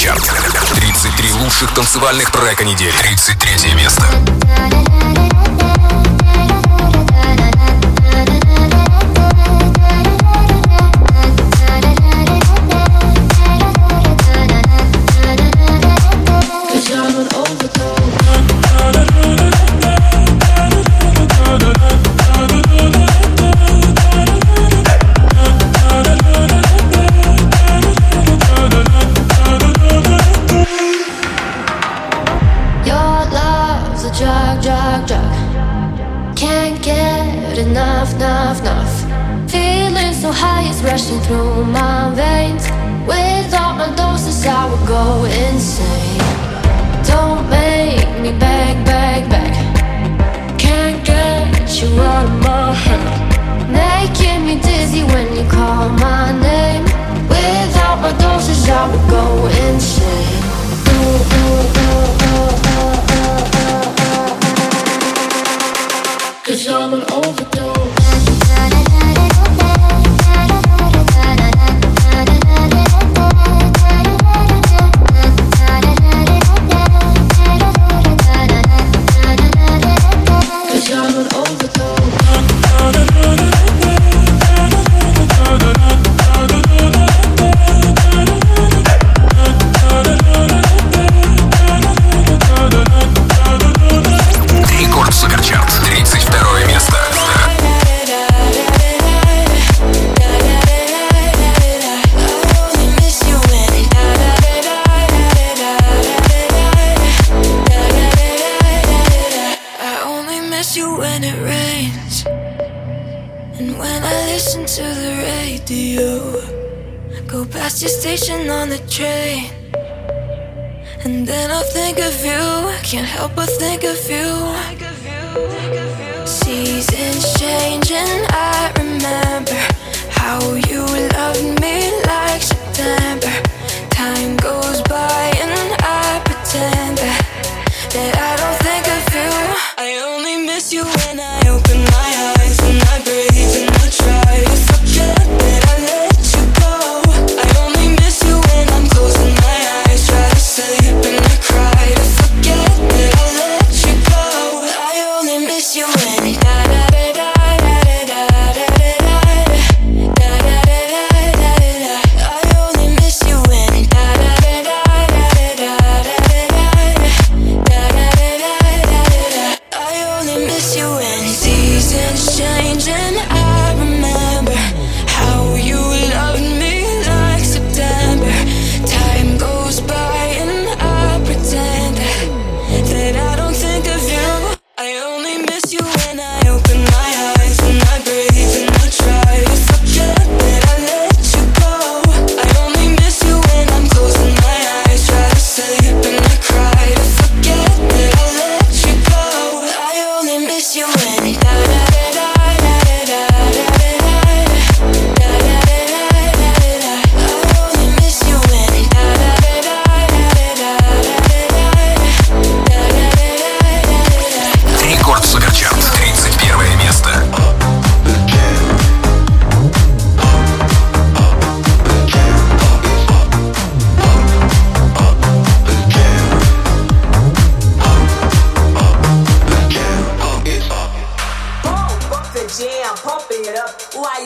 Суперчарт. 33 лучших танцевальных трека недели. 33 место. top going And when I listen to the radio, go past your station on the train. And then I think of you, I can't help but think of you. Seasons change, and I remember how you loved me like September. Time goes by.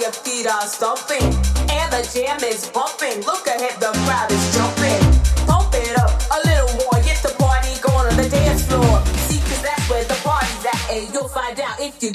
Your feet are stomping, and the jam is bumping. Look ahead, the crowd is jumping. Pump it up a little more, get the party going on the dance floor. See, cause that's where the party's at, and you'll find out if you.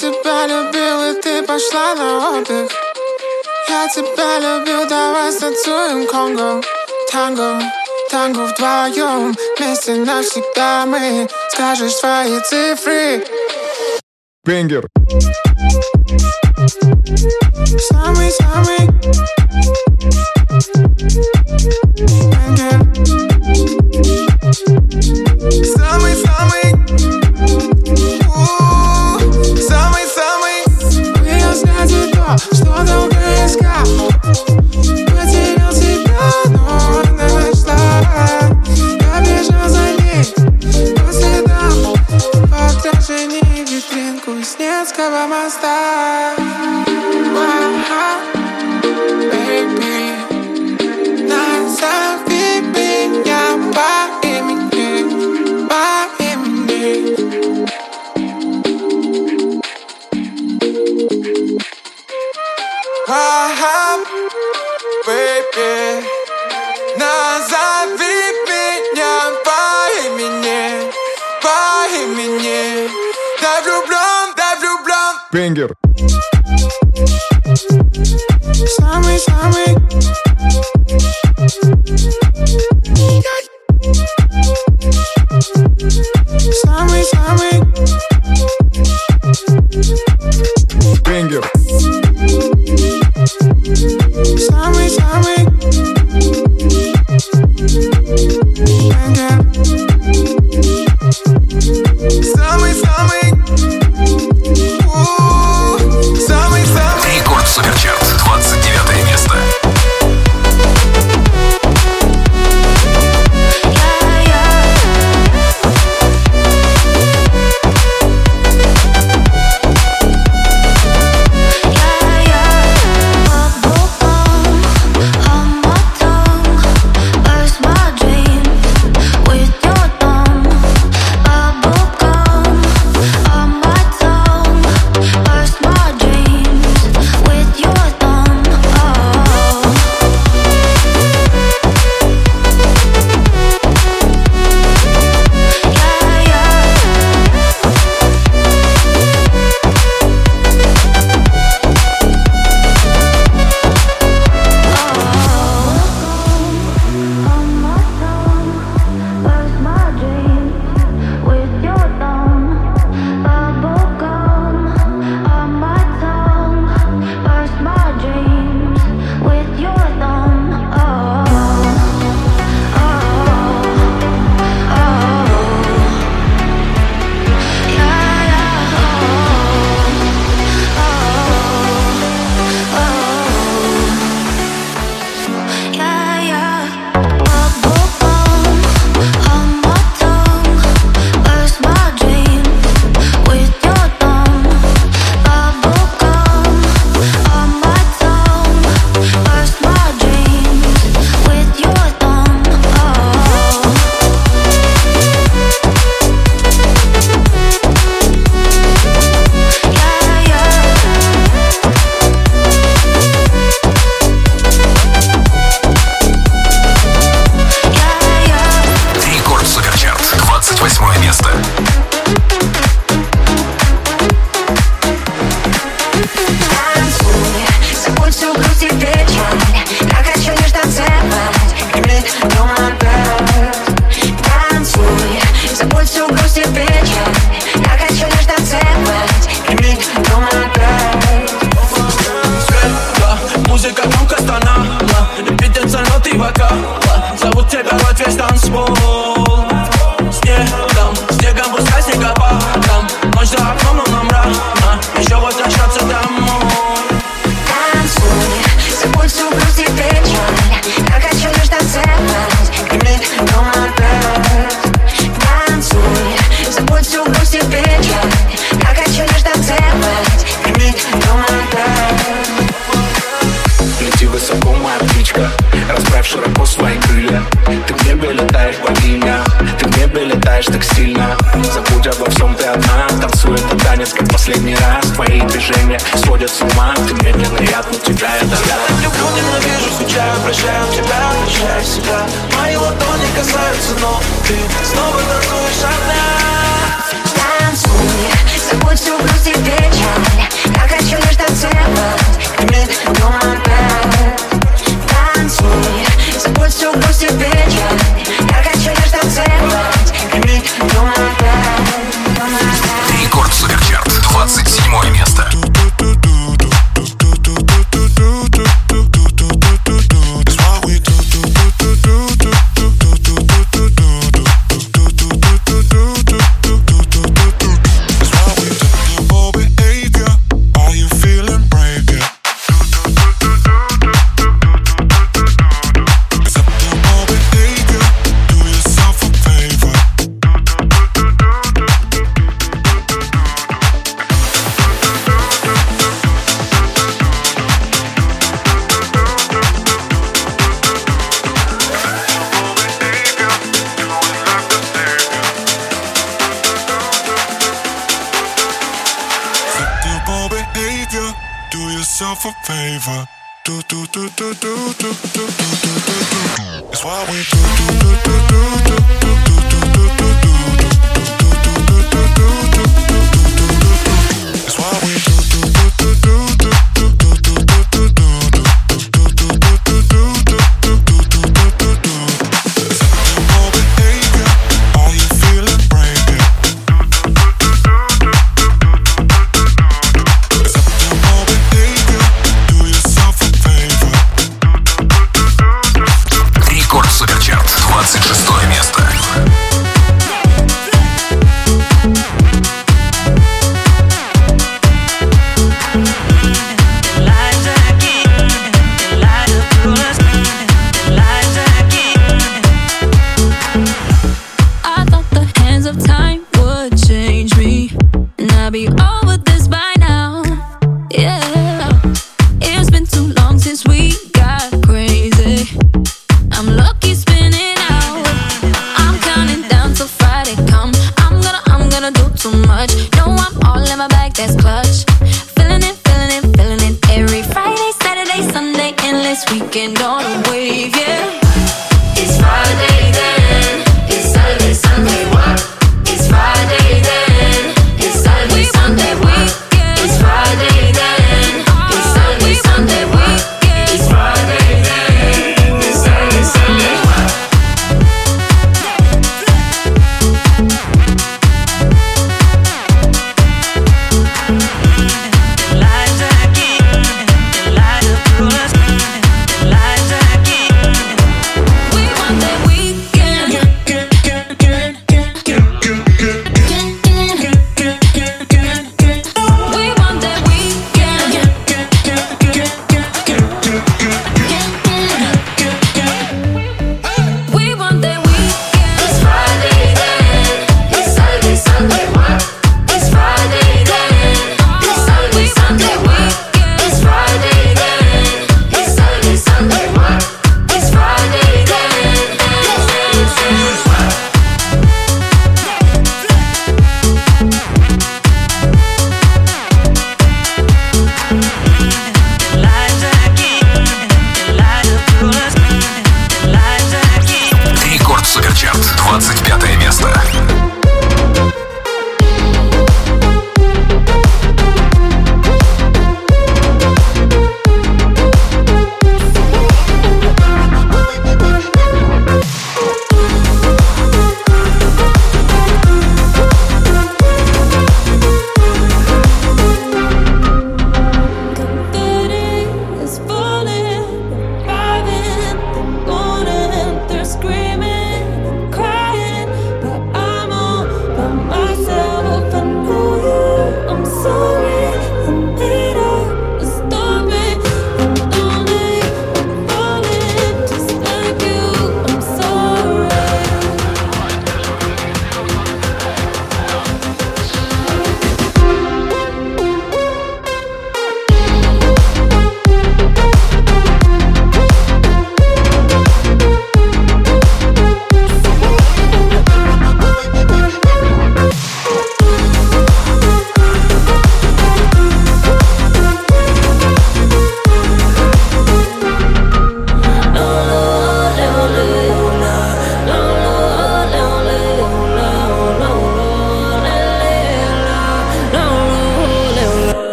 тебя любил, и ты пошла на отдых Я тебя любил, давай станцуем конго Танго, танго вдвоем Вместе навсегда мы Скажешь свои цифры Бэнгер Самый-самый Бэнгер Что-то близко Потерял тебя, но нашла Я бежал за ней. По следам По отражению витрин Кузнецкого моста. Бенгер. Самый-самый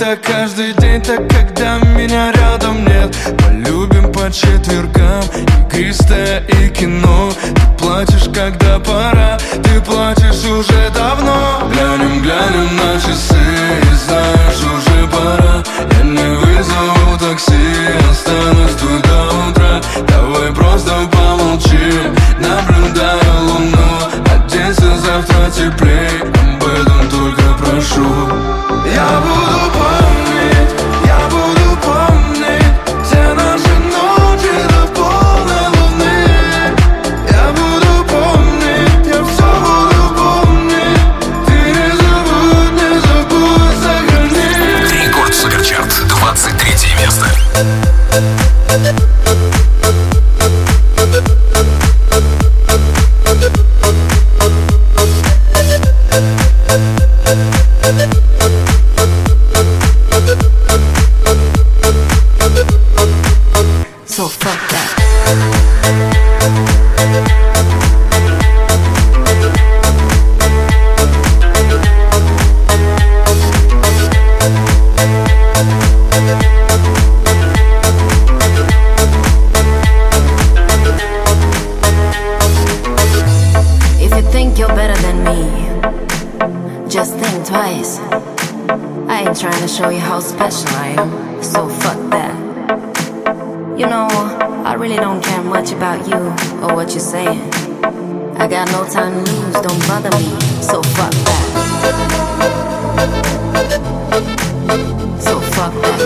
это каждый день, так когда меня рядом нет. Полюбим по четвергам игристое и кино. Ты платишь, когда пора. things don't bother me, so fuck that. So fuck that.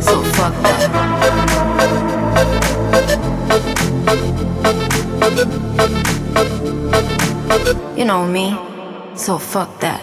So fuck that. You know me, so fuck that.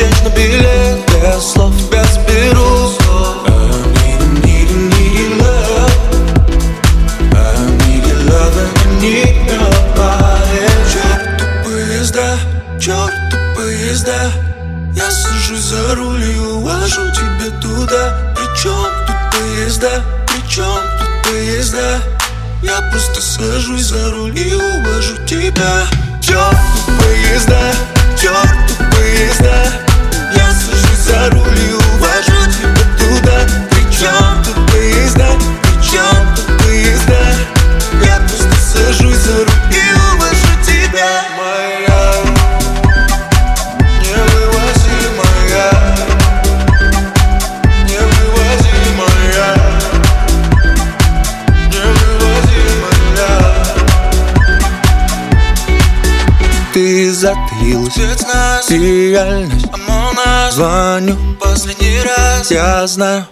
change the beat. Я знаю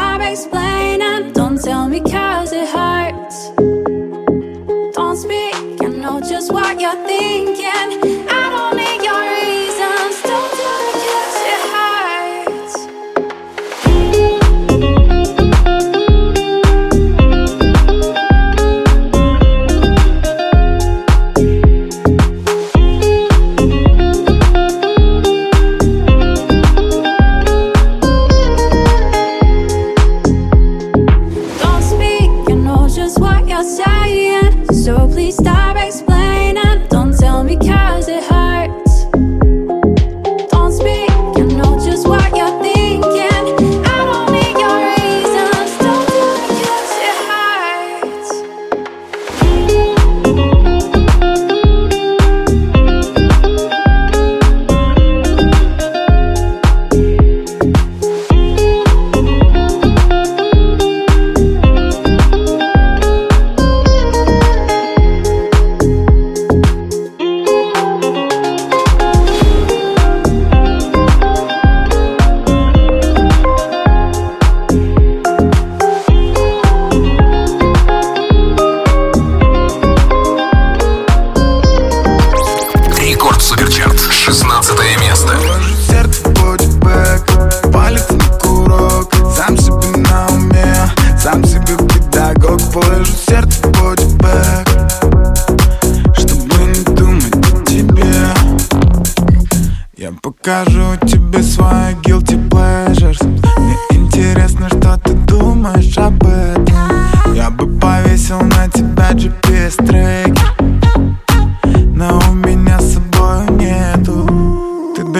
stop explaining. Don't tell me cause it hurts. Don't speak, I know just what you're thinking.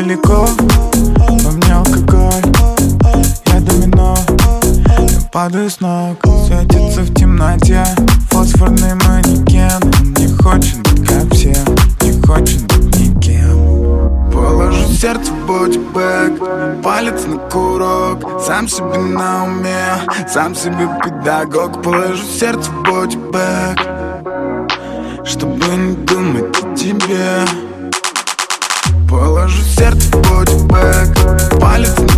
далеко Во мне алкоголь Я домино. Я падаю с ног Светится в темноте. Фосфорный манекен Он не хочет быть как все Не хочет быть никем. Положу сердце в бодибэк Палец на курок. Сам себе на уме Сам себе педагог. Положу сердце в бодибэк Чтобы не думать о тебе. Положу сердце в бодибэк Палец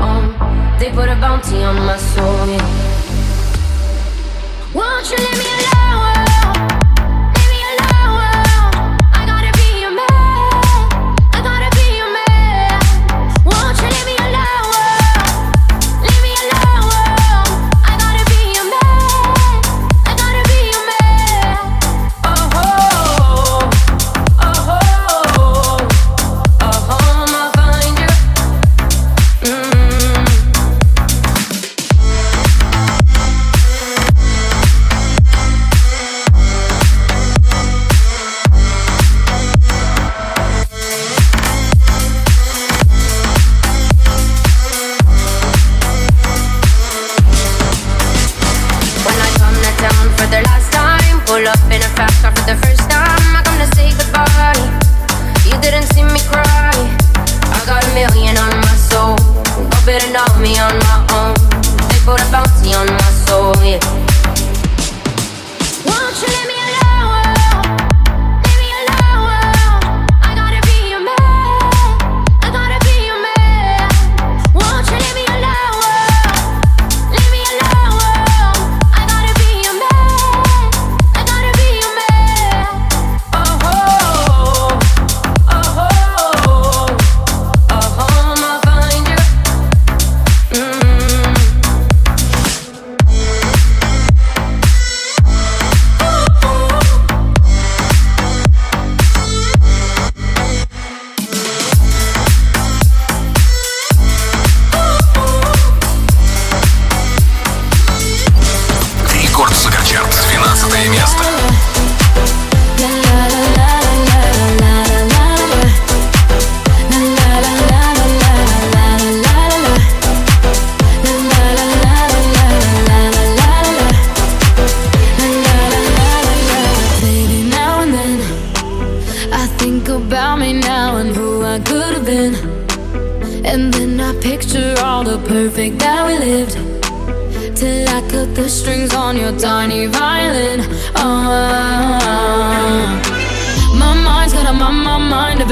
own. They put a bounty on my soul. Yeah. Won't you leave me alone?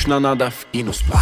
точно надо в Инуспа.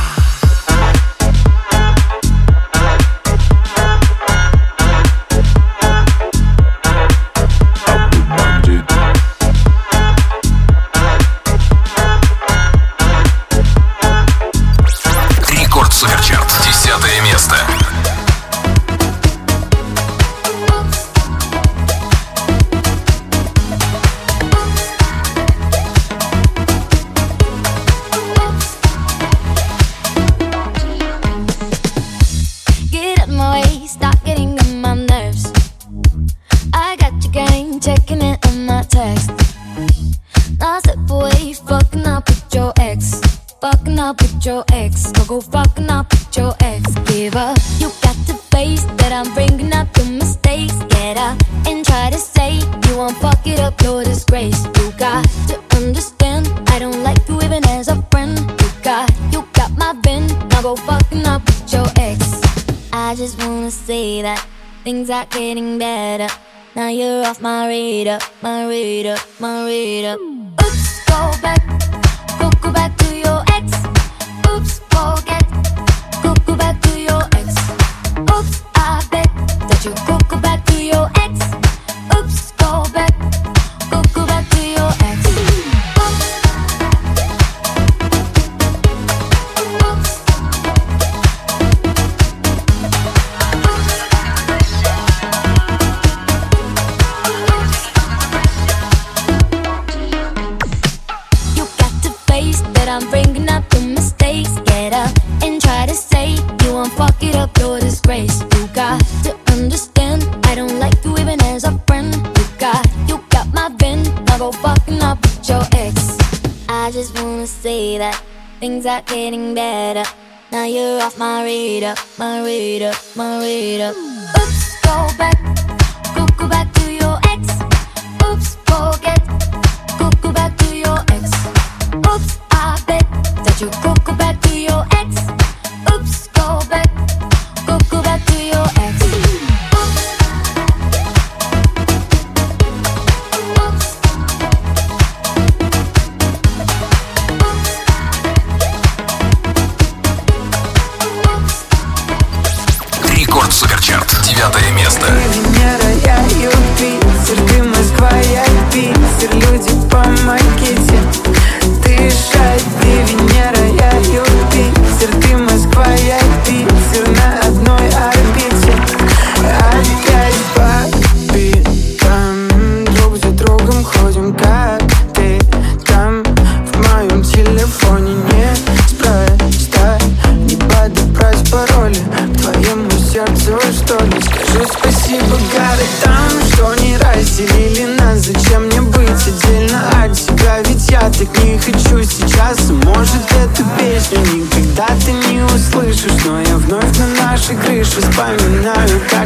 and I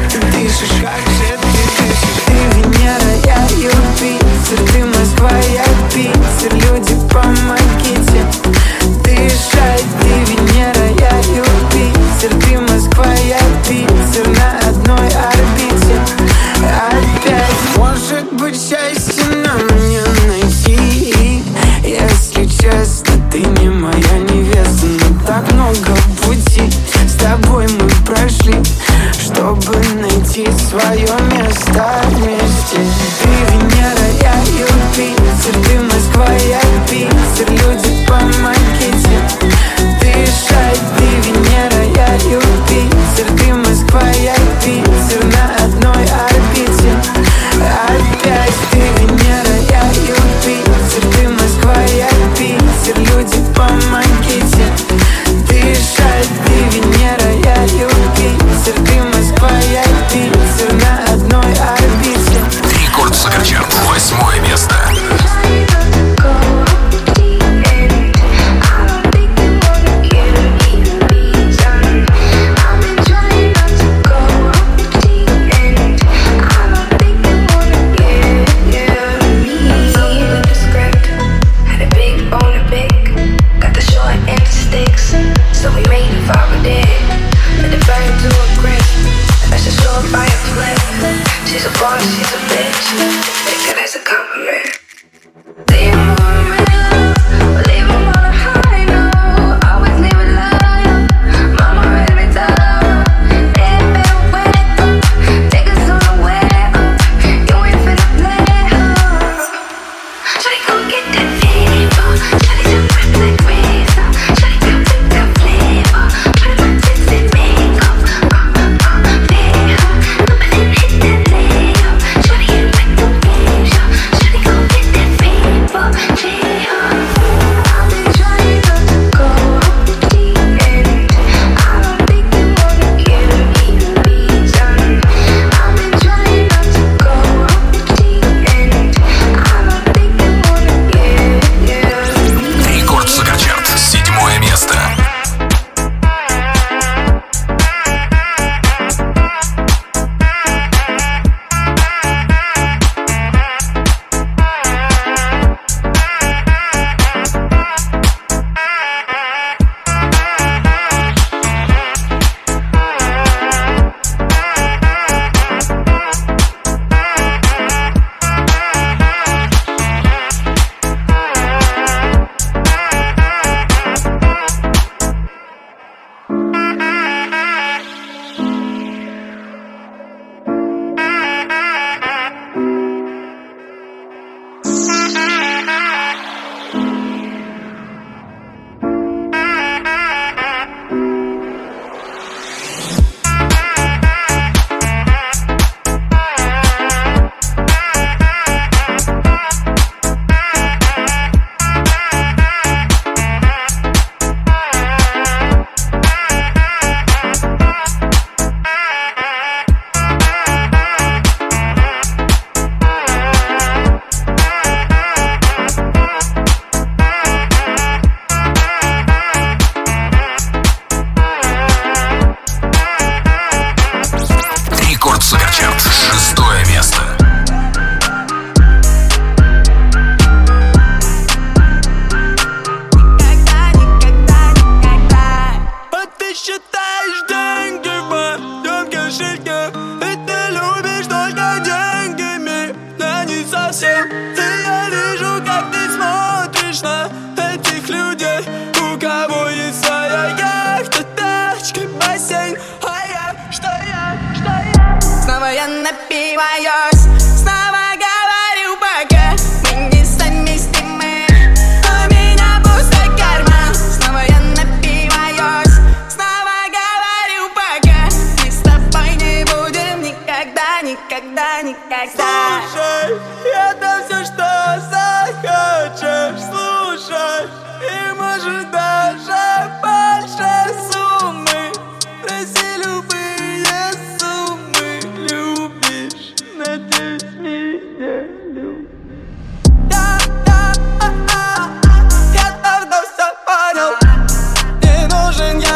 восьмой.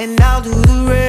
and I'll do the rest.